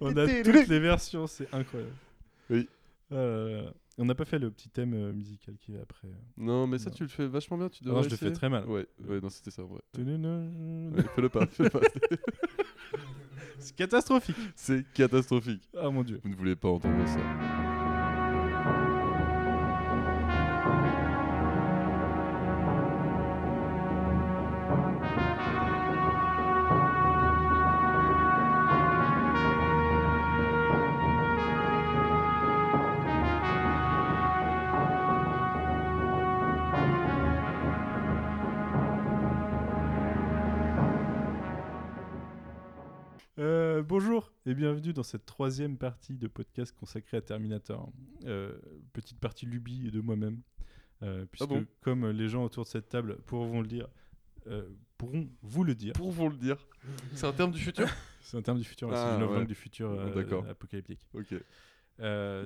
On a toutes les versions, c'est incroyable. Oui. Euh, on n'a pas fait le petit thème euh, musical qui est après. Non, mais ça, Non. tu le fais vachement bien. Tu Non, devrais je le fais très mal. Ouais, ouais, non, c'était ça, en vrai. C'est Ouais, fais-le pas, fais-le pas. catastrophique. C'est catastrophique. Ah mon dieu. Vous ne voulez pas entendre ça. Bienvenue dans cette troisième partie de podcast consacrée à Terminator. Euh, petite partie lubie de moi-même. Euh, puisque bon comme les gens autour de cette table pourront le dire, euh, pourront vous le dire. Pour vous le dire. C'est un terme du futur? C'est un terme du futur, Ah, c'est une œuvre ouais. du futur apocalyptique. Ok.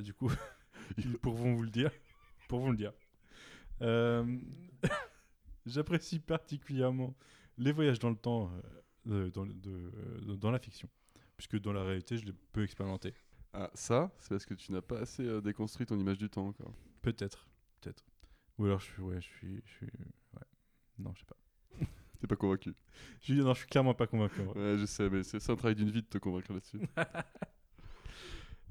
Du coup, ils pourront vous le dire. Pour vous le dire. J'apprécie particulièrement les voyages dans le temps de- dans la fiction. Puisque dans la réalité, je l'ai peu expérimenté. Ah, ça, c'est parce que tu n'as pas assez euh, déconstruit ton image du temps encore. Peut-être. Peut-être. Ou alors, je suis. Ouais, je suis. Je suis ouais. Non, je sais pas. T'es pas convaincu. Je non, je suis clairement pas convaincu. Ouais, je sais, mais c'est un travail d'une vie de te convaincre là-dessus.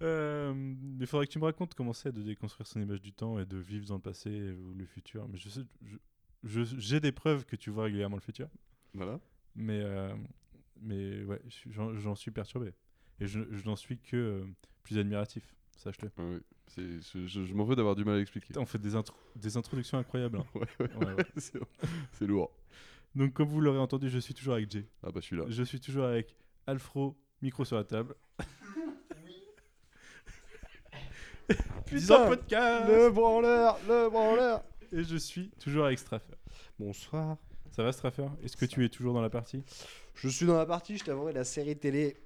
Euh, mais il faudrait que tu me racontes comment c'est de déconstruire son image du temps et de vivre dans le passé ou le futur. Mais je sais, je- je- j'ai des preuves que tu vois régulièrement le futur. voilà. Mais, euh, mais ouais, j'en suis perturbé. Et je, je n'en suis que euh, plus admiratif, sache-le. Ouais, ouais. C'est- Je, je- je m'en veux d'avoir du mal à expliquer. On fait des, intro- des introductions incroyables. hein. Ouais, ouais, Ouais, ouais. c'est lourd. Donc, comme vous l'aurez entendu, je suis toujours avec Jay. Ah bah je suis là. Je suis toujours avec Alfro, micro sur la table. Putain, podcast branleur, le branleur. Et je suis toujours avec Straffer. Bonsoir. Ça va, Straffer? Est-ce que tu es toujours dans la partie? Je suis dans la partie, je t'avouerai, la série télé.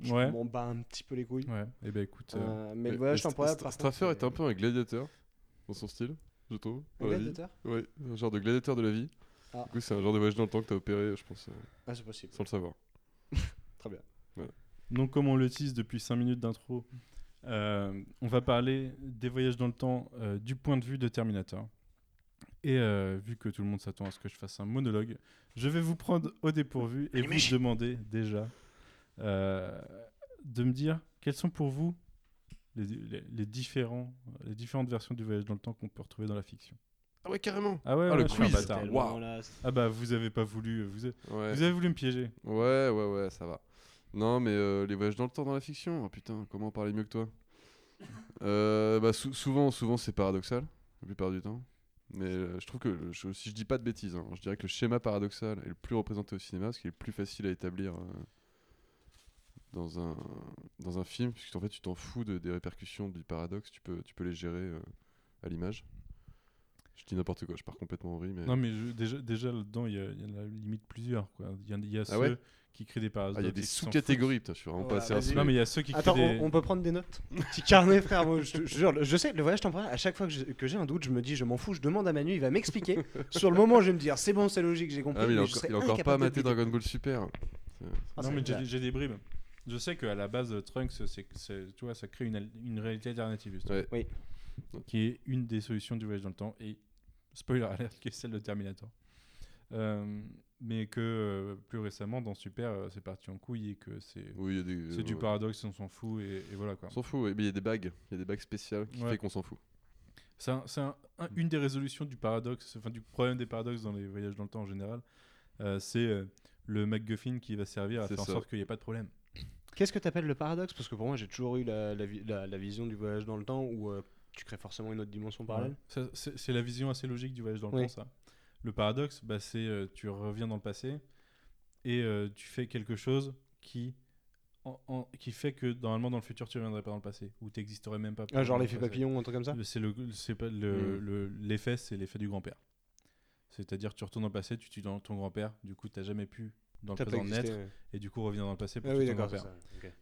Je Ouais. m'en bats un petit peu les couilles. Ouais, et ben écoute. euh, Euh, mais le voyage par Straffer est un peu un gladiateur dans son style, je trouve. Un gladiateur Ouais, un genre de gladiateur de la vie. Ah. Du coup, c'est un genre de voyage dans le temps que t'as opéré, je pense, euh, Ah, c'est possible. sans le savoir. Très bien. Donc, comme on le tease depuis 5 minutes d'intro, euh, on va parler des voyages dans le temps euh, du point de vue de Terminator. Et euh, vu que tout le monde s'attend à ce que je fasse un monologue, je vais vous prendre au dépourvu et vous demander déjà euh, de me dire quels sont pour vous les, les- les différents, les différentes versions du voyage dans le temps qu'on peut retrouver dans la fiction. Ah ouais, carrément Ah ouais, Ah, ouais, le quiz. c'est- Ah bah vous avez pas voulu, vous avez, Ouais. vous avez voulu me piéger. ouais, ouais, ouais, ça va. Non, mais euh, les voyages dans le temps dans la fiction, oh, putain, comment parler mieux que toi? Euh, bah, sou- Souvent, souvent c'est paradoxal, la plupart du temps. Mais euh, je trouve que, je- si je dis pas de bêtises, hein, je dirais que le schéma paradoxal est le plus représenté au cinéma, parce qu'il est le plus facile à établir euh, dans, un, dans un film, puisque en fait tu t'en fous de- des répercussions du paradoxe, tu peux, tu peux les gérer euh, à l'image. Je dis n'importe quoi, je pars complètement en vrille, mais... Non mais je- déjà, déjà là-dedans il y, a- en a limite plusieurs. Il y, a Ah ceux ouais qui créent des paradoxes. Ah, il y a des sous-catégories, putain, je suis vraiment Ouais, pas assez. Non mais il y a ceux qui Attends, créent des... on, on peut prendre des notes Petit carnet, frère. Moi, je, jure, je sais, le voyage temporel, à chaque fois que j'ai un doute, je me dis, je m'en fous, je demande à Manu, il va m'expliquer. Sur le moment, je vais me dire, c'est bon, c'est logique, j'ai compris. Ah, mais il a mais il a encore pas maté. Dragon Ball Super. Ah, non mais j'ai des bribes. Je sais qu'à la base Trunks, tu vois, ça crée une, al- une réalité alternative. justement, Ouais. Oui. Qui est une des solutions du voyage dans le temps et spoiler alert qui est celle de Terminator. Euh, mais que euh, plus récemment dans Super euh, c'est parti en couille et que c'est Oui, c'est du paradoxe on s'en fout et, et voilà quoi. On s'en fout, mais il y a des bagues. Il y a des bagues spéciales qui Ouais. fait qu'on s'en fout. C'est un- c'est un- un- une des résolutions du paradoxe, enfin du problème des paradoxes dans les voyages dans le temps en général. euh, c'est euh, le MacGuffin qui va servir à faire en sorte qu'il n'y ait pas de problème. Qu'est-ce que tu appelles le paradoxe? Parce que pour moi, j'ai toujours eu la, la vi- la- la vision du voyage dans le temps où euh, tu crées forcément une autre dimension parallèle. Ouais. C'est la vision assez logique du voyage dans le Oui. temps, ça. Le paradoxe, bah, c'est euh, tu reviens dans le passé et euh, tu fais quelque chose qui, en- en- qui fait que normalement dans le futur tu ne reviendrais pas dans le passé ou tu n'existerais même pas. Ah, genre l'effet le papillon, un truc comme ça? C'est le, c'est pas le, Mm. le- l'effet, c'est l'effet du grand-père. C'est-à-dire tu retournes dans le passé, tu tues dans ton grand-père, du coup tu n'as jamais pu dans le présent naître ouais. et du coup revenir dans le passé pour Ah tuer oui, ton grand-père.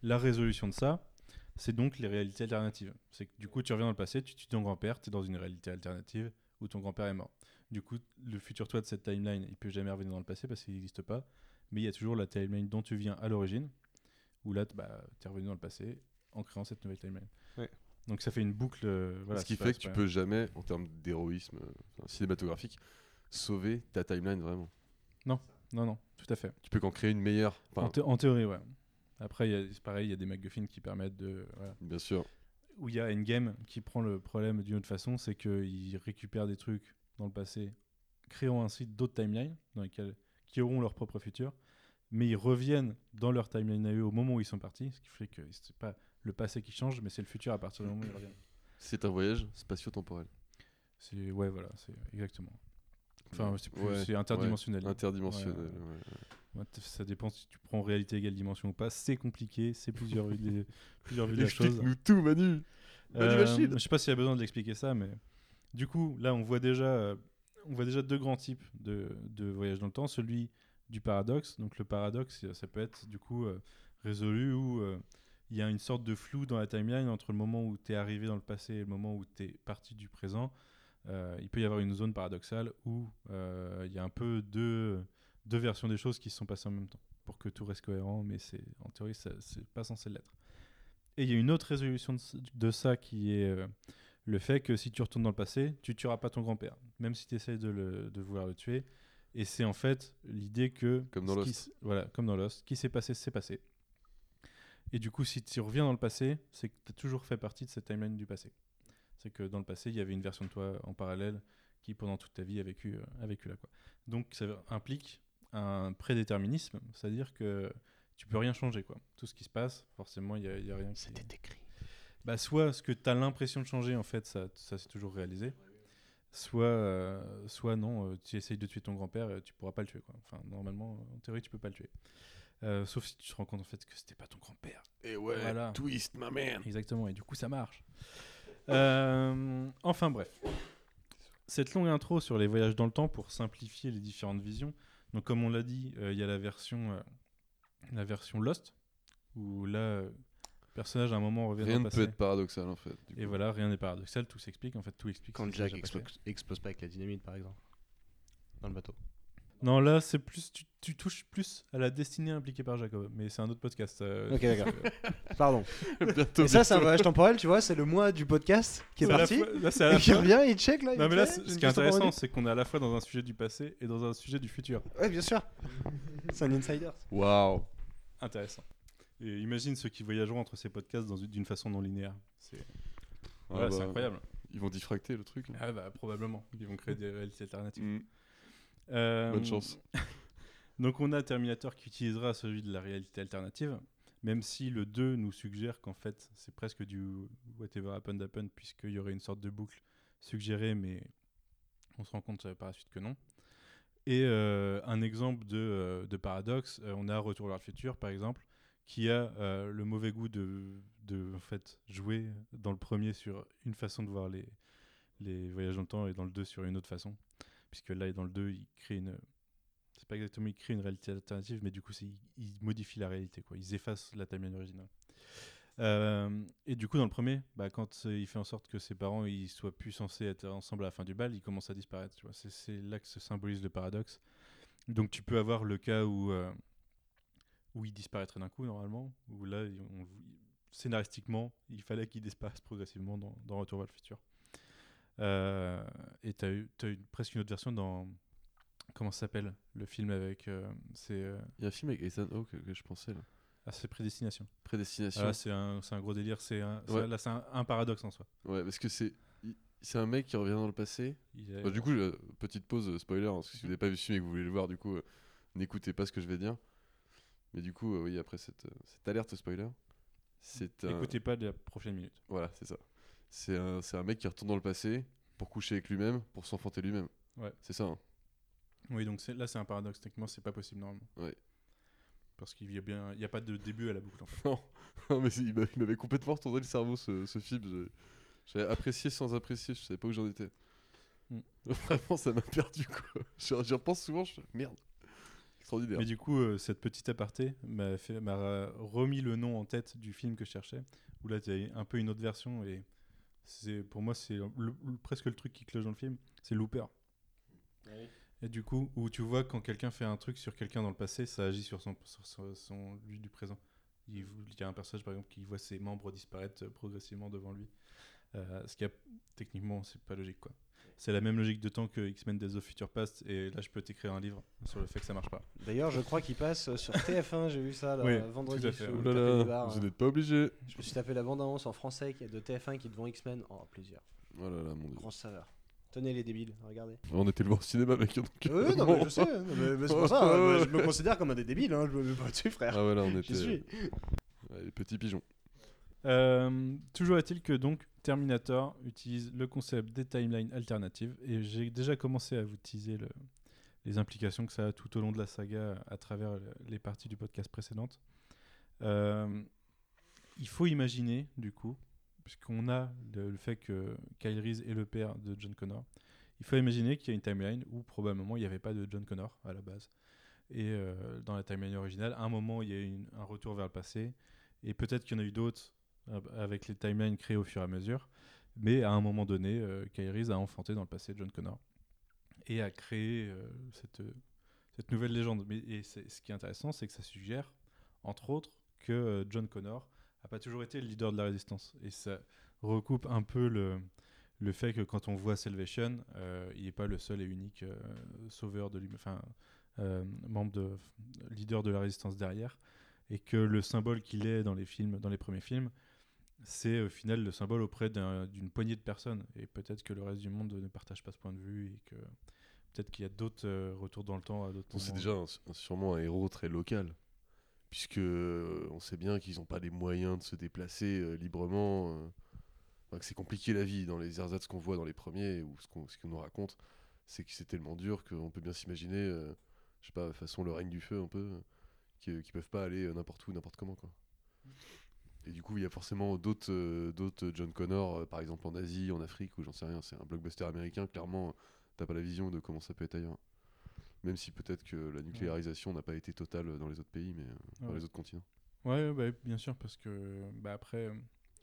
La résolution de ça, c'est donc les réalités alternatives. C'est que du coup, tu reviens dans le passé, tu tues ton grand-père, tu es dans une réalité alternative où ton grand-père est mort. Du coup, le futur toi de cette timeline, il peut jamais revenir dans le passé parce qu'il n'existe pas. Mais il y a toujours la timeline dont tu viens à l'origine, où là, bah, tu es revenu dans le passé en créant cette nouvelle timeline. Ouais. Donc ça fait une boucle. euh, voilà, Ce qui pas- fait que tu peux jamais, en termes d'héroïsme euh, cinématographique, sauver ta timeline vraiment. Non, non, tout à fait. Tu peux qu'en créer une meilleure. En, en théorie, ouais. Après, y a- pareil, il y a des MacGuffin qui permettent de. voilà. bien sûr. Où il y a Endgame qui prend le problème d'une autre façon, c'est qu'ils récupèrent des trucs dans le passé, créant ainsi d'autres timelines dans lesquelles, qui auront leur propre futur, mais ils reviennent dans leur timeline à eux au moment où ils sont partis, ce qui fait que c'est pas le passé qui change, mais c'est le futur à partir du moment où ils reviennent. C'est un voyage spatio-temporel. C'est ouais, voilà, c'est exactement. Enfin, c'est plus- Ouais, c'est interdimensionnel. Interdimensionnel. Ça dépend si tu prends réalité égale dimension ou pas. C'est compliqué, c'est plusieurs vues des- plusieurs vues de la chose. Explique-nous tout, Manu. Manu Euh, Machine. je sais pas s'il y a besoin de l'expliquer ça, mais du coup, là, on voit déjà, euh, on voit déjà deux grands types de, de voyage dans le temps. Celui du paradoxe. Donc le paradoxe, ça- peut être du coup euh, résolu où euh, il y a une sorte de flou dans la timeline entre le moment où tu es arrivé dans le passé et le moment où tu es parti du présent. Euh, il peut y avoir une zone paradoxale où euh, il y a un peu deux, deux versions des choses qui se sont passées en même temps pour que tout reste cohérent, mais c'est en théorie, c'est pas censé l'être. Et il y a une autre résolution de, ça qui est euh, le fait que si tu retournes dans le passé, tu tueras pas ton grand-père, même si tu essayes de, le- de vouloir le tuer. Et c'est en fait l'idée que. Comme dans Lost. voilà, comme dans Lost. Ce qui s'est passé, c'est passé. Et du coup, si tu reviens dans le passé, c'est que tu as toujours fait partie de cette timeline du passé. C'est que dans le passé, il y avait une version de toi en parallèle qui, pendant toute ta vie, a vécu, euh, a vécu là. Quoi. Donc, ça implique un prédéterminisme, c'est-à-dire que tu peux rien changer. Quoi. Tout ce qui se passe, forcément, il n'y a, il y a rien qui. C'était écrit. Bah, soit ce que tu as l'impression de changer, en fait, ça, ça s'est toujours réalisé. Soit, euh, soit non, euh, tu essayes de tuer ton grand-père, euh, tu pourras pas le tuer. Quoi. Enfin, normalement, en théorie, tu peux pas le tuer. Euh, sauf si tu te rends compte en fait que c'était pas ton grand-père. Et ouais, Voilà. twist, ma man. Exactement, et du coup ça marche. Euh, enfin bref. Cette longue intro sur les voyages dans le temps pour simplifier les différentes visions. Donc comme on l'a dit, euh, il y a la version, euh, la version Lost, où là, euh, le personnage à un moment revient Rien dans ne le peut passé. être paradoxal en fait. du Et voilà, rien n'est paradoxal, tout s'explique, en fait tout explique. Quand ce qui s'est Jack déjà passé. explo- explose pas avec la dynamite, par exemple. Dans le bateau. Non, là c'est plus, tu, tu touches plus à la destinée impliquée par Jacob, mais c'est un autre podcast. euh, Ok, d'accord. Pardon. Bientôt, Et ça, c'est un voyage temporel, tu vois, c'est le mois du podcast qui est parti. fois- là, Et qui fois- revient, il check là. il Non mais là, fait, j'ai ce qui est intéressant, c'est qu'on est à la fois dans un sujet du passé et dans un sujet du futur. Ouais, bien sûr. C'est un insider. Waouh. Intéressant. Et imagine ceux qui voyageront entre ces podcasts d'une façon non linéaire. C'est Ah voilà, bah, incroyable. Ils vont diffracter le truc. Ah bah probablement. Ils vont créer des réalités alternatives. Mm. Euh, Bonne chance. Donc on a Terminator qui utilisera celui de la réalité alternative, même si le 2 nous suggère qu'en fait c'est presque du whatever happened happened puisqu'il y aurait une sorte de boucle suggérée, mais on se rend compte par la suite que non. Et euh, un exemple de, euh, de paradoxe, on a Retour vers le futur par exemple, qui a euh, le mauvais goût de, de en fait, jouer dans le premier sur une façon de voir les, les voyages dans le temps et dans le 2 sur une autre façon. Puisque là, dans le 2, il crée une. C'est pas exactement il crée une réalité alternative, mais du coup, il, modifie la réalité. Quoi. Ils effacent la timeline originale. Euh, et du coup, dans le premier, bah, quand il fait en sorte que ses parents ils soient plus censés être ensemble à la fin du bal, ils commencent à disparaître. C'est, là que se symbolise le paradoxe. Donc, tu peux avoir le cas où, euh, où il disparaîtrait d'un coup, normalement, où là, scénaristiquement, il fallait qu'il disparaisse progressivement dans, dans Retour vers le futur. Euh, et tu as eu, t'as eu presque une autre version dans. Comment ça s'appelle Le film avec. euh, c'est. euh, Il y a un film avec Ethan Hawke que je pensais là. ah, c'est Prédestination. Prédestination. Ah, là, c'est un, gros délire. C'est Ouais. Là, c'est un, un paradoxe en soi. Ouais, parce que c'est c'est un mec qui revient dans le passé. Bah, du coup, petite pause spoiler, hein, si vous n'avez pas vu ce film et que vous voulez le voir, du coup, n'écoutez pas ce que je vais dire. Mais du coup, oui, après cette, cette alerte spoiler, c'est un... Écoutez pas de la prochaine minute. Voilà, c'est ça. C'est un, un mec qui retourne dans le passé pour coucher avec lui-même, pour s'enfanter lui-même. Ouais. C'est ça. hein. Oui, donc là, c'est un paradoxe. Techniquement, c'est pas possible normalement. Ouais. Parce qu'il y a bien, il y a pas de début à la boucle. En fait. Non, non, mais il m'a- il m'avait complètement retourné le cerveau ce, ce film. J'avais apprécié sans apprécier, je savais pas où j'en étais. Mm. Vraiment, ça m'a perdu quoi. J'y repense souvent, je merde. Extraordinaire. Mais du coup, euh, cette petite aparté m'a remis le nom en tête du film que je cherchais. Où là, tu as un peu une autre version et c'est pour moi c'est le- le- presque le truc qui cloche dans le film. C'est Looper. Et du coup, où tu vois quand quelqu'un fait un truc sur quelqu'un dans le passé, ça agit sur son, sur son, son- lui du présent. Il, il y a un personnage par exemple qui voit ses membres disparaître progressivement devant lui. Euh, ce qui a techniquement c'est pas logique quoi. C'est la même logique de temps que X-Men Days of Future Past et là je peux t'écrire un livre sur le fait que ça marche pas. D'ailleurs, je crois qu'il passe sur TF1, j'ai vu ça là, Oui, vendredi. tout à fait. sous Oh là là, vous hein. n'êtes pas obligé. Je me suis tapé la bande-annonce en français qui est de TF1 qui est devant X-Men. Oh, plaisir. Oh là là, mon dieu. Grosse saveur. Tenez les débiles, regardez. On était le voir au cinéma, mec. Donc... Euh, non, mais je sais, hein, mais, mais c'est pour ça, hein, je me considère comme un des débiles, hein, je me mets pas dessus, frère. Ah voilà, on J'y était. suis. Ouais, les petits pigeons. Euh, toujours est-il que donc Terminator utilise le concept des timelines alternatives et j'ai déjà commencé à vous teaser le- les implications que ça a tout au long de la saga à travers le- les parties du podcast précédentes. Euh, il faut imaginer du coup, puisqu'on a le, fait que Kyle Reese est le père de John Connor, il faut imaginer qu'il y a une timeline où probablement il n'y avait pas de John Connor à la base. Et euh, dans la timeline originale, à un moment il y a eu un retour vers le passé et peut-être qu'il y en a eu d'autres avec les timelines créées au fur et à mesure. Mais à un moment donné, euh, Reese a enfanté dans le passé John Connor et a créé euh, cette, euh, cette nouvelle légende. Mais, et ce qui est intéressant, c'est que ça suggère, entre autres, que John Connor n'a pas toujours été le leader de la résistance. Et ça recoupe un peu le, fait que quand on voit Salvation, il n'est pas le seul et unique sauveur de enfin, membre de leader de la résistance derrière, et que le symbole qu'il est dans les films, dans les premiers films, c'est au final le symbole auprès d'un- d'une poignée de personnes. Et peut-être que le reste du monde ne partage pas ce point de vue et que peut-être qu'il y a d'autres euh, retours dans le temps à d'autres c'est déjà un- sûrement un héros très local. Puisque euh, on sait bien qu'ils n'ont pas les moyens de se déplacer euh, librement. euh. Enfin, que c'est compliqué la vie dans les ersatz qu'on voit dans les premiers ou ce qu'on nous raconte. C'est que c'est tellement dur qu'on peut bien s'imaginer, euh, je sais pas, façon le règne du feu un peu, euh, qui, qui peuvent pas aller euh, n'importe où, n'importe comment. Quoi. Et du coup, il y a forcément d'autres euh, d'autres John Connor, euh, par exemple en Asie, en Afrique, ou j'en sais rien, c'est un blockbuster américain, clairement, t'as pas la vision de comment ça peut être ailleurs. Même si peut-être que la nucléarisation n'a pas été totale dans les autres pays, mais euh, dans Ouais. les autres continents. Ouais, bah, bien sûr, parce que bah, après,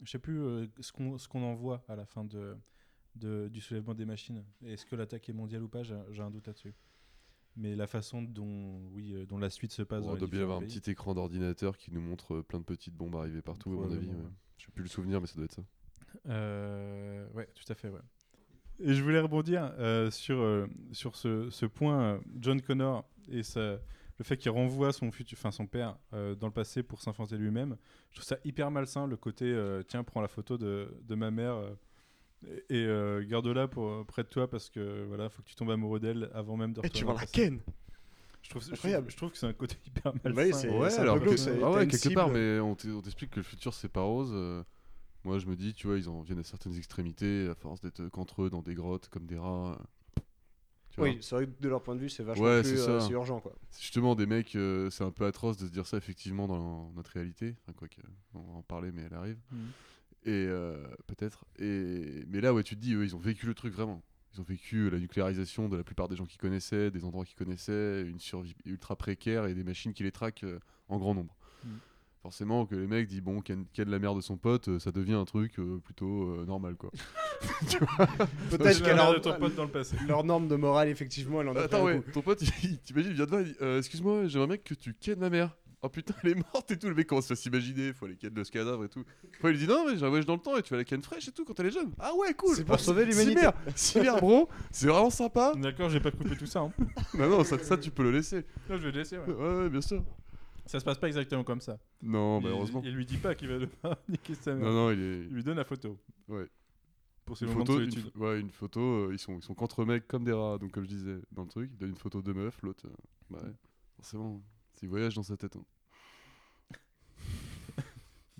je sais plus ce qu'on ce qu'on en voit à la fin de, de- du soulèvement des machines. Est-ce que l'attaque est mondiale ou pas? J'ai un doute là-dessus. Mais la façon dont, oui, euh, dont la suite se passe Bon, on doit bien avoir un petit écran d'ordinateur qui nous montre euh, plein de petites bombes arrivées partout, à mon avis. Ouais. Je sais plus le souvenir, mais ça doit être ça. Euh, ouais, tout à fait, ouais. Et je voulais rebondir euh, sur, euh, sur ce, ce point, John Connor et sa- le fait qu'il renvoie son, futur, enfin, son père dans le passé pour s'infanter lui-même. Je trouve ça hyper malsain, le côté tiens, prends la photo de, de ma mère et, et, euh, garde-la pour, près de toi parce que voilà, faut que tu tombes amoureux d'elle avant même de Et tu vas la ken Je trouve, je, trouve, Incroyable. je trouve que c'est un côté hyper malsain. Ouais, alors glauque, que- ah ouais, une quelque cible. part, mais on t'explique que le futur c'est pas rose. euh, moi, je me dis, tu vois, ils en viennent à certaines extrémités à force d'être qu'entre eux dans des grottes comme des rats. euh. Oui, c'est vrai que de leur point de vue, c'est vachement Ouais, plus euh, urgent, quoi. C'est justement des mecs, euh, c'est un peu atroce de se dire ça effectivement dans notre réalité. Enfin, quoi que, on va en parler, mais elle arrive. Mhm. Et euh, peut-être. Et mais là, ouais, tu te dis, eux, ils ont vécu le truc vraiment. Ils ont vécu la nucléarisation de la plupart des gens qu'ils connaissaient, des endroits qu'ils connaissaient, une survie ultra précaire et des machines qui les traquent euh, en grand nombre. Mhm. Forcément, que les mecs disent bon, ken, ken la mère de son pote, euh, ça devient un truc euh, plutôt euh, normal quoi. Peut-être mère leur, de ton pote dans le passé. leur norme de morale, effectivement, elle en a Attends, un ouais, ton pote, il- t'imagines, il vient dit euh, Excuse-moi, j'aimerais mec que tu kennes ma mère. Oh putain, elle est morte et tout. Le mec commence à s'imaginer, faut aller ken le cadavre et tout. Après, il lui dit Non, mais j'ai un voyage dans le temps et tu vas la ken fraîche et tout quand elle est jeune. Ah ouais, cool. C'est pour sauver l'humanité. Cyber, bro, c'est vraiment sympa. D'accord, j'ai pas coupé tout ça. hein. non, non, ça, ça, tu peux le laisser. Non, je vais le laisser. ouais. Ouais, ouais, bien sûr. Ça se passe pas exactement comme ça. Non, il, malheureusement. il lui dit pas qu'il va devoir niquer sa mère. Non, non, il est. Il lui donne la photo. Ouais. Pour ses Une moments photo, de une, ouais, une photo, euh, ils sont, ils sont qu'entre mecs comme des rats, donc comme je disais dans le truc, il donne une photo de meuf, l'autre, euh, bah ouais, forcément, c'est voyage dans sa tête, hein.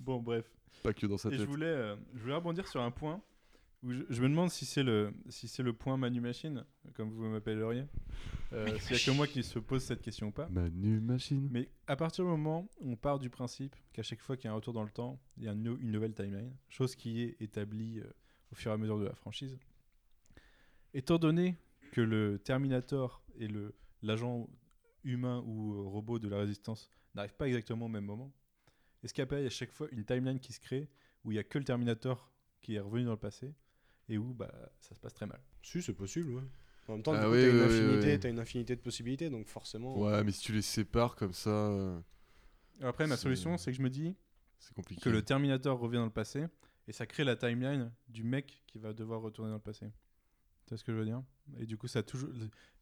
Bon, bref. pas que dans sa Et je tête. voulais, euh, je voulais rebondir sur un point où je, je me demande si c'est le, si c'est le point Manu Machine, comme vous m'appelleriez. Euh, S'il y a que moi qui se pose cette question ou pas. Manu Machine. Mais à partir du moment où on part du principe qu'à chaque fois qu'il y a un retour dans le temps, il y a une, no- une nouvelle timeline, chose qui est établie euh, au fur et à mesure de la franchise. Étant donné que le Terminator et le l'agent humain ou euh, robot de la résistance n'arrivent pas exactement au même moment, est-ce qu'il n'y a pas à chaque fois une timeline qui se crée où il n'y a que le Terminator qui est revenu dans le passé et où bah, ça se passe très mal? Si, c'est possible, ouais. En même temps, Ah oui, t'as une, oui, oui, infinité, oui. t'as une infinité de possibilités, donc forcément. Ouais, mais si tu les sépares comme ça, euh, Après, ma solution, c'est que je me dis c'est compliqué. que le Terminator revient dans le passé et ça crée la timeline du mec qui va devoir retourner dans le passé. Tu vois ce que je veux dire? Et du coup, ça a toujours.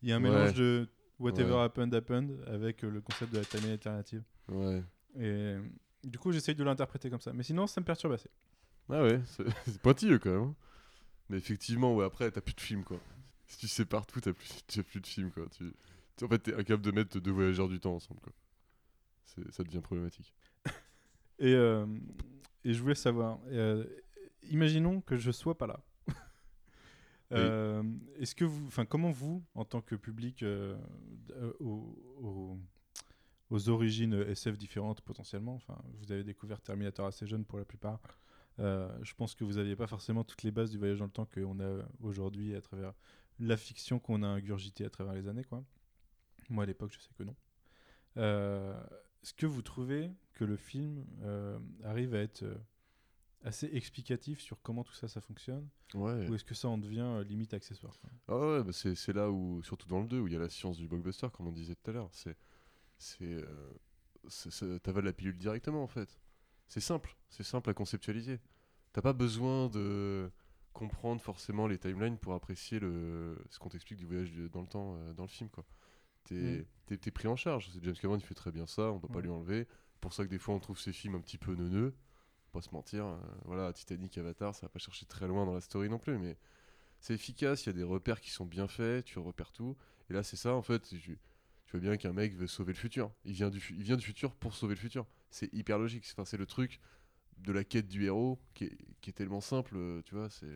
Il y a un Ouais. mélange de whatever Ouais. happened happened avec euh, le concept de la timeline alternative. Ouais. Et du coup, j'essaye de l'interpréter comme ça. Mais sinon, ça me perturbe assez. Ah ouais, c'est pointilleux quand même. hein. Mais effectivement, ouais, après, t'as plus de film quoi. Si tu sépares tout, t'as plus, as plus de film quoi. Tu, tu- en fait, t'es incapable de mettre deux voyageurs du temps ensemble quoi. Ça devient problématique. Et, euh, et je voulais savoir, euh, imaginons que je sois pas là. Euh, Est-ce que vous, enfin, comment vous, en tant que public euh, aux, origines SF différentes potentiellement, enfin, vous avez découvert Terminator assez jeune pour la plupart. euh, je pense que vous n'aviez pas forcément toutes les bases du voyage dans le temps qu'on a aujourd'hui à travers la fiction qu'on a ingurgitée à travers les années, quoi. Moi, à l'époque, je sais que non. Euh, Est-ce que vous trouvez que le film euh, arrive à être euh, assez explicatif sur comment tout ça, ça fonctionne? Ouais. Ou est-ce que ça en devient euh, limite accessoire quoi? Ah ouais, bah c'est c'est là où, surtout dans le 2, où il y a la science du blockbuster, comme on disait tout à l'heure. C'est. C'est, euh, T'avales la pilule directement en fait. C'est simple, c'est simple à conceptualiser. T'as pas besoin de comprendre forcément les timelines pour apprécier le, ce qu'on t'explique du voyage dans le temps euh, dans le film quoi. T'es Mm. t'es pris en charge. James Cameron il fait très bien ça, on peut pas Ouais. lui enlever. pour ça que des fois on trouve ces films un petit peu neuneux. Pas se mentir, euh, voilà, Titanic, Avatar, ça va pas chercher très loin dans la story non plus, mais c'est efficace, il y a des repères qui sont bien faits, tu repères tout. Et là, c'est ça en fait. Tu, tu vois bien qu'un mec veut sauver le futur. Il vient, du, fu- il vient du futur pour sauver le futur. C'est hyper logique. Enfin, c'est le truc de la quête du héros qui est, qui est tellement simple, euh, tu vois. C'est,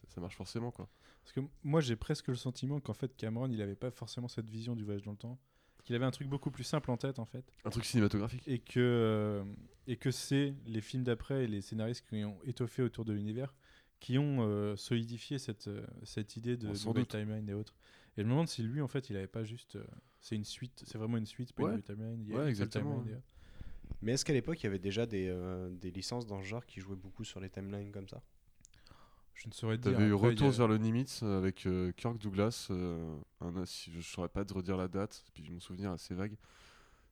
ça, ça marche forcément quoi. Parce que moi, j'ai presque le sentiment qu'en fait, Cameron, il avait pas forcément cette vision du voyage dans le temps. Qu'il avait un truc beaucoup plus simple en tête, en fait. Un truc cinématographique. Et que, euh, et que c'est les films d'après et les scénaristes qui ont étoffé autour de l'univers qui ont euh, solidifié cette, cette idée de doute. timeline et autres. Et je me demande si lui, en fait, il avait pas juste. euh, c'est une suite, c'est vraiment une suite, pas Ouais. une timeline. Il y a Ouais, une seule exactement, timeline, ouais. et autres. Mais est-ce qu'à l'époque, il y avait déjà des, euh, des licences dans ce genre qui jouaient beaucoup sur les timelines comme ça? Je ne saurais dire. T'avais eu Retour a- vers le Nimitz avec euh, Kirk Douglas. euh, un, je saurais pas te redire la date, puis mon souvenir est assez vague.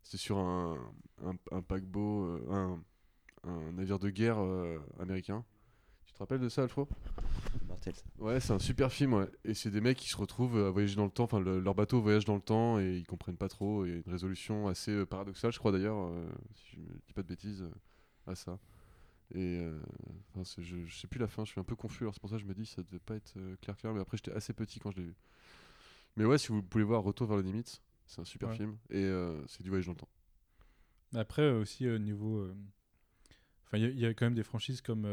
C'était sur un, un, un paquebot, euh, un, un navire de guerre euh, américain. Tu te rappelles de ça, Alfro Mortel. Ouais, c'est un super film, ouais. Et c'est des mecs qui se retrouvent à voyager dans le temps, enfin le- leur bateau voyage dans le temps et ils comprennent pas trop. Et une résolution assez euh, paradoxale, je crois d'ailleurs, euh, si je me dis pas de bêtises, euh, à ça. Et euh, enfin, je, je sais plus la fin, je suis un peu confus, alors c'est pour ça que je me dis ça devait pas être clair clair, mais après j'étais assez petit quand je l'ai vu. Mais ouais, si vous pouvez voir Retour vers le limite, c'est un super Ouais. film et euh, c'est du voyage dans le temps. Après, aussi, au niveau. euh, Enfin, il y a- il y, a quand même des franchises comme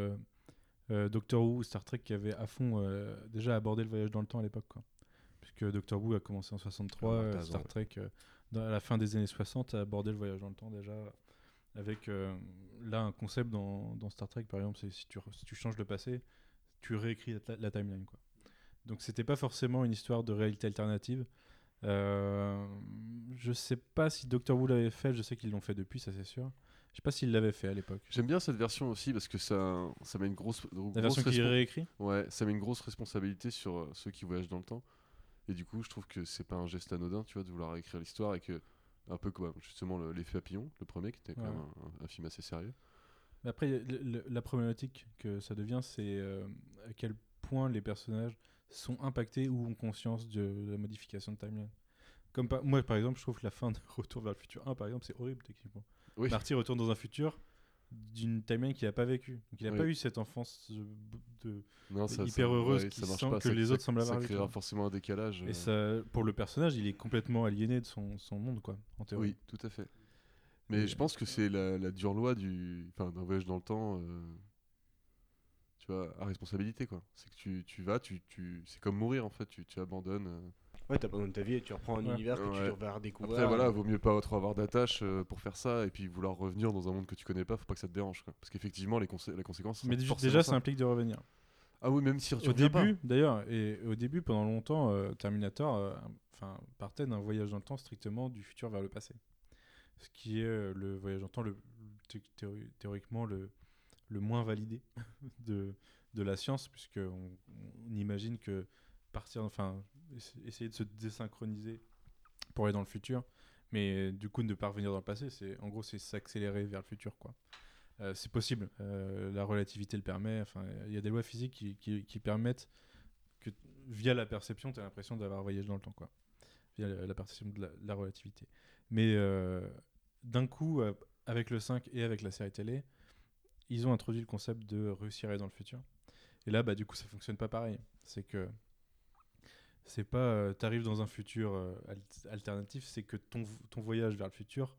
Doctor Who ou Star Trek qui avaient à fond euh, déjà abordé le voyage dans le temps à l'époque. Puisque Doctor Who a commencé en 63, Ah, euh, Star. Trek, euh, dans- à la fin des années 60, a abordé le voyage dans le temps déjà. Avec euh, là un concept dans, dans Star Trek, par exemple, c'est si tu, si tu changes le passé, tu réécris la, la timeline. Quoi. Donc c'était pas forcément une histoire de réalité alternative. Euh, je sais pas si Doctor Who l'avait fait, je sais qu'ils l'ont fait depuis, ça c'est sûr. Je sais pas s'ils l'avaient fait à l'époque. J'aime bien cette version aussi parce que ça, ça met une grosse, grosse La version qui réécrit Ouais, ça met une grosse responsabilité sur euh, ceux qui voyagent dans le temps. Et du coup, je trouve que c'est pas un geste anodin, tu vois, de vouloir écrire l'histoire et que, un peu comme justement le- l'effet papillon, le premier, qui était quand Ouais. même un, un film assez sérieux. Mais après, le- le- la problématique que ça devient, c'est euh, à quel point les personnages sont impactés ou ont conscience de la modification de timeline. Comme par- moi, par exemple, je trouve que la fin de Retour vers le futur 1, par exemple, c'est horrible techniquement. Oui. Marty retourne dans un futur d'une timeline qu'il n'a pas vécu. Donc il n'a Oui. pas eu cette enfance de, de- Non, ça, hyper ça- heureuse ouais, qui ça marche sent pas, que ça- les autres semblent avoir Ça vécu, créera quoi. forcément un décalage. Et euh, ça, pour le personnage, il est complètement aliéné de son, son monde, quoi, en théorie. Oui, tout à fait. Mais Et- je pense que c'est la, la dure loi du, enfin, d'un voyage dans le temps. euh, Tu vois, à responsabilité, quoi. C'est que tu, tu vas, tu, tu... c'est comme mourir, en fait. Tu, tu abandonnes. Ouais, t'as besoin de ta vie et tu reprends un Ouais. univers que Ouais. tu vas redécouvrir. Après, voilà, vaut mieux pas trop avoir d'attache euh, pour faire ça et puis vouloir revenir dans un monde que tu connais pas, faut pas que ça te dérange. Quoi. Parce qu'effectivement, les, consé- les conséquences. Mais déjà, ça ça. implique de revenir. Ah oui, même si tu au pas. début, d'ailleurs, et au début, pendant longtemps, euh, Terminator euh, enfin, partait d'un voyage dans le temps strictement du futur vers le passé. Ce qui est euh, le voyage dans le temps le, thé- théori- théoriquement le, le moins validé de, de la science, puisqu'on on imagine que partir, enfin, essayer de se désynchroniser pour aller dans le futur, mais du coup ne pas revenir dans le passé. C'est en gros c'est s'accélérer vers le futur quoi. Euh, c'est possible, euh, la relativité le permet. Enfin, il y a des lois physiques qui, permettent que via la perception, tu as l'impression d'avoir voyagé dans le temps quoi. Via la, perception de la, la relativité. Mais euh, d'un coup, avec le 5 et avec la série télé, ils ont introduit le concept de réussir à aller dans le futur. Et là, bah, du coup, ça fonctionne pas pareil. C'est que c'est pas tu arrives dans un futur euh, al- alternatif, c'est que ton, ton voyage vers le futur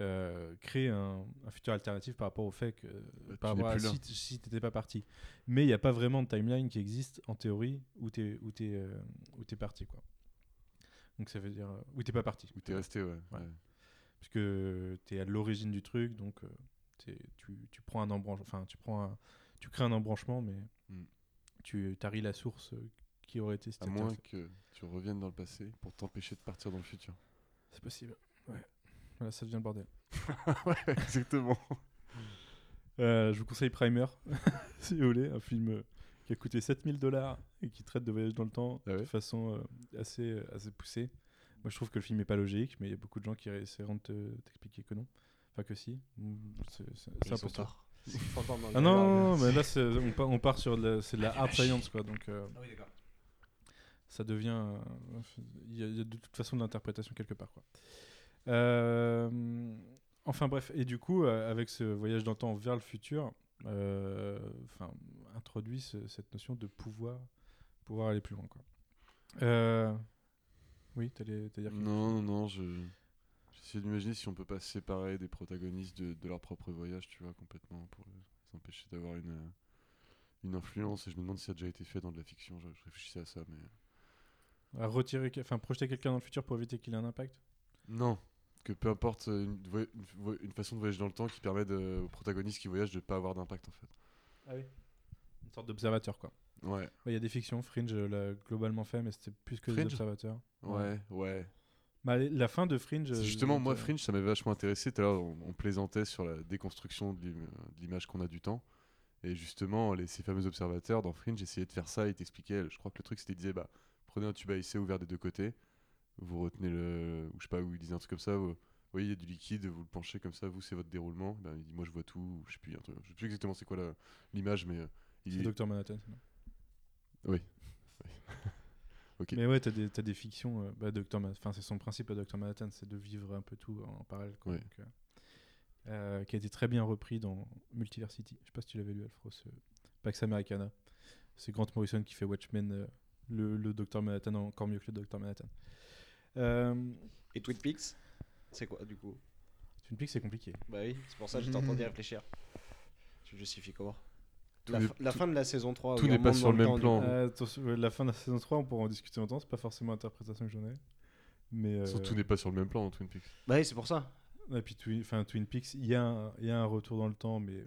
euh, crée un, un futur alternatif par rapport au fait que tu par rapport à si, t'étais pas parti. Mais il n'y a pas vraiment de timeline qui existe en théorie où t'es où t'es euh, où t'es parti quoi. Donc ça veut dire euh, où t'es pas parti. Où t'es resté, ouais. Ouais. ouais. Puisque tu es à l'origine du truc, donc euh, t'es- tu, tu prends un embranchement, enfin tu prends un- tu crées un embranchement, mais Mm. tu taries la source euh, qui aurait été. À moins que tu reviennes dans le passé pour t'empêcher de partir dans le futur. C'est possible. Ouais. Voilà, ça devient le bordel. ouais, exactement. Euh, je vous conseille Primer, si vous voulez, un film euh, qui a coûté 7000 dollars et qui traite de voyage dans le temps Ah ouais de façon euh, assez, assez poussée. Moi, je trouve que le film est pas logique, mais il y a beaucoup de gens qui essaieront de te- t'expliquer que non. Enfin, que si. C'est un peu tard. Ah non, non, non, mais là, c'est- on part, on part sur de la, c'est de la hard science, quoi. Donc, euh, Ah oui, d'accord. Ça devient. euh, Il y, a- il y a de toute façon de l'interprétation quelque part, quoi. Euh, enfin, bref. Et du coup, euh, avec ce voyage dans le temps vers le futur, enfin, introduit ce- cette notion de pouvoir, pouvoir aller plus loin, quoi. Euh, oui, t'allais dire Non, non, non, je. J'essaie d'imaginer si on peut pas séparer des protagonistes de, de leur propre voyage, tu vois, complètement, pour les empêcher d'avoir une, une influence. Et je me demande si ça a déjà été fait dans de la fiction. Je, je réfléchissais à ça, mais. À retirer, enfin, projeter quelqu'un dans le futur pour éviter qu'il ait un impact Non, que peu importe euh, une, façon de voyager dans le temps qui permet de- aux protagonistes qui voyagent de pas avoir d'impact en fait. Ah oui. Une sorte d'observateur, quoi. Ouais, Ouais, Il y a des fictions, Fringe l'a globalement fait, mais c'était plus que des Fringe observateurs. ouais, ouais. Bah, les- la fin de Fringe. C'est euh, justement, moi, Fringe, ça m'avait vachement intéressé. Tout à l'heure, on, on plaisantait sur la déconstruction de l'image qu'on a du temps. Et justement, les, ces fameux observateurs dans Fringe essayaient de faire ça. Ils t'expliquaient, je crois que le truc, c'était, ils disaient, bah, prenez un tube à essai ouvert des deux côtés. Vous retenez le. Ou je sais pas, où ils disaient un truc comme ça. Vous, voyez, il y a du liquide, vous le penchez comme ça, vous, c'est votre déroulement. Ben, il dit, moi, je vois tout. ou Je sais plus, un truc- je sais plus exactement c'est quoi l'image, mais. euh, il C'est Dr Manhattan. Oui. Ok. Mais ouais, t'as des, t'as des fictions. euh, bah, enfin, c'est son principe à Dr. Manhattan, c'est de vivre un peu tout en parallèle. quoi. Ouais. Donc, euh, euh, qui a été très bien repris dans Multiversity. Je sais pas si tu l'avais lu, Alfro, ce Pax Americana. C'est Grant Morrison qui fait Watchmen, euh, le, le Dr. Manhattan encore mieux que le Dr. Manhattan. Euh, Et Twin Peaks C'est quoi du coup? Twin Peaks, c'est compliqué. Bah oui, c'est pour ça que j'étais en train d'y réfléchir. Tu justifies comment? Tout la, fin- la tout- fin de la saison 3. tout n'est pas sur le même plan. Euh, la fin de la saison 3, on pourra en discuter longtemps. C'est pas forcément l'interprétation que j'en ai. Mais, euh, Surtout, n'est pas sur le même plan dans Twin Peaks. Bah oui, c'est pour ça. Et puis Twin, enfin, Twin Peaks, il y, a un- il y a un retour dans le temps, mais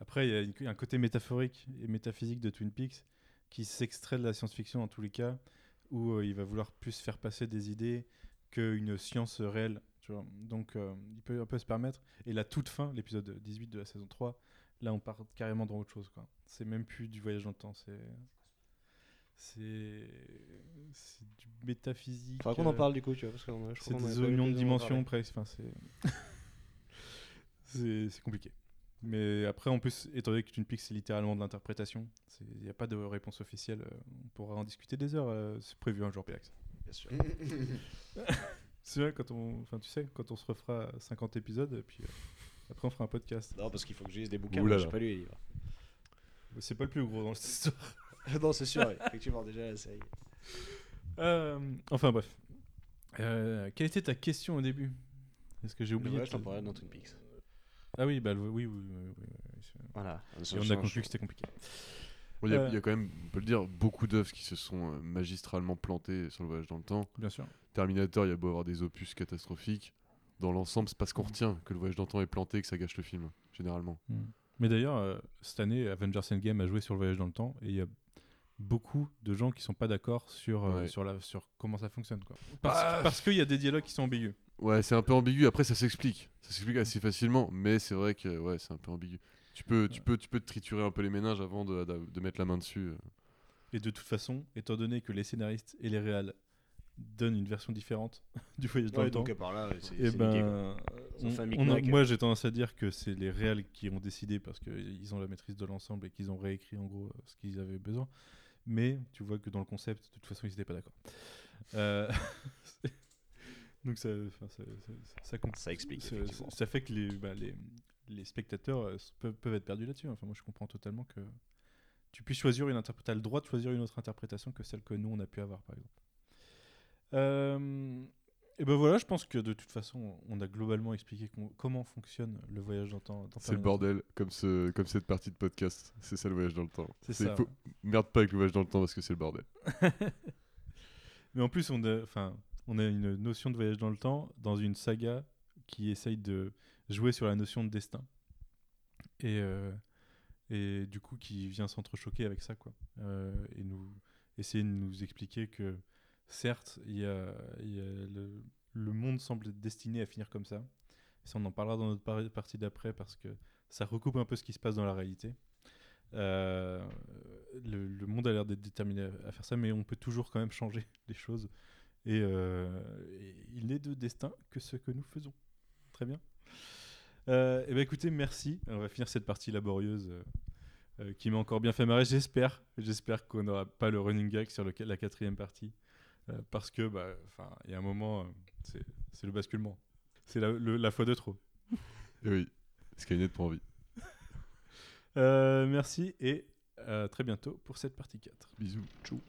après, il y a un côté métaphorique et métaphysique de Twin Peaks qui s'extrait de la science-fiction en tous les cas, où euh, il va vouloir plus faire passer des idées qu'une science réelle. Tu vois. Donc, euh, il peut un peu se permettre. Et la toute fin, l'épisode 18 de la saison 3, là, on part carrément dans autre chose. quoi. C'est même plus du voyage dans le temps, c'est. C'est. Du métaphysique. Faudra qu'on en euh, parle du coup, tu vois, parce je c'est des oignons de dimension presque. Enfin, c'est compliqué. Mais après, en plus, étant donné que Twin Peaks, c'est littéralement de l'interprétation, il n'y a pas de réponse officielle. euh, On pourra en discuter des heures. euh, c'est prévu un jour, Pélax. Bien sûr. C'est vrai, quand on, enfin, tu sais, quand on se refera 50 épisodes, et puis euh, après, on fera un podcast. Non, parce qu'il faut que je lise des bouquins, j'ai là. pas lu les livres. C'est pas le plus gros dans cette histoire. non, c'est sûr, oui. effectivement, déjà la série. Euh, enfin, bref. Euh, quelle était ta question au début? Est-ce que j'ai oublié Ouais, de je t'en te- parlais dans Twin Peaks. Ah oui, bah, oui, oui, oui, oui, oui, oui, c'est- Voilà. Et on a conclu que c'était compliqué. Bon, Il y, a- Euh. il y a quand même, on peut le dire, beaucoup d'œuvres qui se sont euh, magistralement plantées sur le voyage dans le temps. Bien sûr. Terminator, il y a beau avoir des opus catastrophiques. Dans l'ensemble, c'est pas ce qu'on retient que le voyage dans le temps est planté et que ça gâche le film, généralement. Mm. Mais d'ailleurs, euh, cette année, Avengers Endgame a joué sur le voyage dans le temps et il y a beaucoup de gens qui sont pas d'accord sur, euh, Ouais. sur, la, sur comment ça fonctionne. Quoi. Parce, Bah, parce qu'il y a des dialogues qui sont ambigus. Ouais, c'est un peu ambigu. Après, ça s'explique. Ça s'explique assez facilement, mais c'est vrai que ouais, c'est un peu ambigu. Tu peux, tu, Ouais. peux, tu peux te triturer un peu les méninges avant de, de- de mettre la main dessus. euh. Et de toute façon, étant donné que les scénaristes et les réals donnent une version différente du voyage dans Ouais, le temps, donc à part là, c'est eh ben, on- a- moi j'ai tendance à dire que c'est les réals qui ont décidé parce qu'ils ont la maîtrise de l'ensemble et qu'ils ont réécrit en gros ce qu'ils avaient besoin. Mais tu vois que dans le concept, de toute façon, ils n'étaient pas d'accord. Euh, Donc ça, enfin, ça, ça, ça explique, ça- fait que les, bah, les, les spectateurs euh, peuvent, peuvent être perdus là-dessus. Enfin, moi, je comprends totalement que tu puisses choisir une interprétation. le droit de choisir une autre interprétation que celle que nous, on a pu avoir, par exemple. Euh, et ben voilà, je pense que de toute façon, on a globalement expliqué com- comment fonctionne le voyage dans le temps. C'est le bordel, comme, ce, comme cette partie de podcast. C'est ça le voyage dans le temps. C'est C'est- ça, faut- Merde pas avec le voyage dans le temps parce que c'est le bordel. Mais en plus, on a, enfin, on a une notion de voyage dans le temps dans une saga qui essaye de jouer sur la notion de destin. Et, euh, et du coup, qui vient s'entrechoquer avec ça, quoi. Euh, et nous essayer de nous expliquer que, certes, y a, le, le monde semble être destiné à finir comme ça. Ça, on en parlera dans notre par- partie d'après parce que ça recoupe un peu ce qui se passe dans la réalité. Euh, le, monde a l'air d'être déterminé à faire ça, mais on peut toujours quand même changer les choses. Et, euh, et il n'est de destin que ce que nous faisons. Très bien. Euh, et ben écoutez, merci. On va finir cette partie laborieuse euh, euh, qui m'a encore bien fait marrer. J'espère, j'espère qu'on n'aura pas le running gag sur la quatrième partie, Euh, parce que, bah, enfin, il y a un moment, c'est le basculement. C'est la, la fois de trop. Et oui, Skynet prend envie. Merci et à très bientôt pour cette partie 4. Bisous. Ciao.